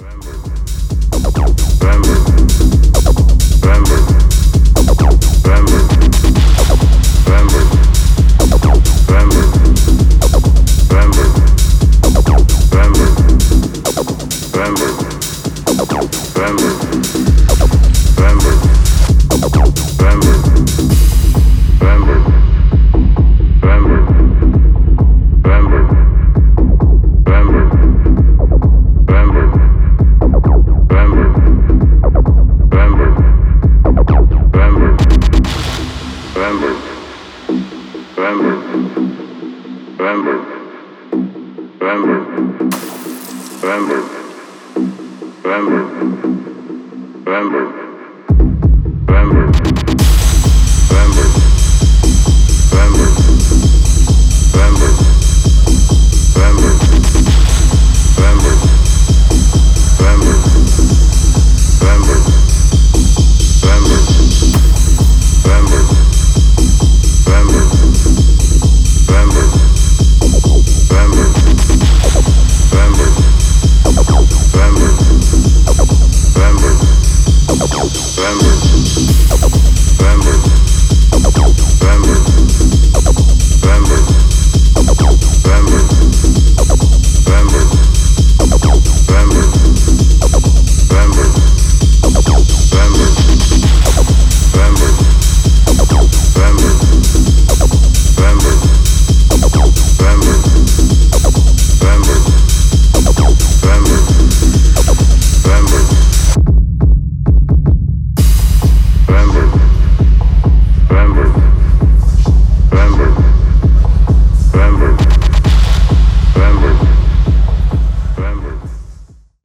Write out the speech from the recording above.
November. Remember.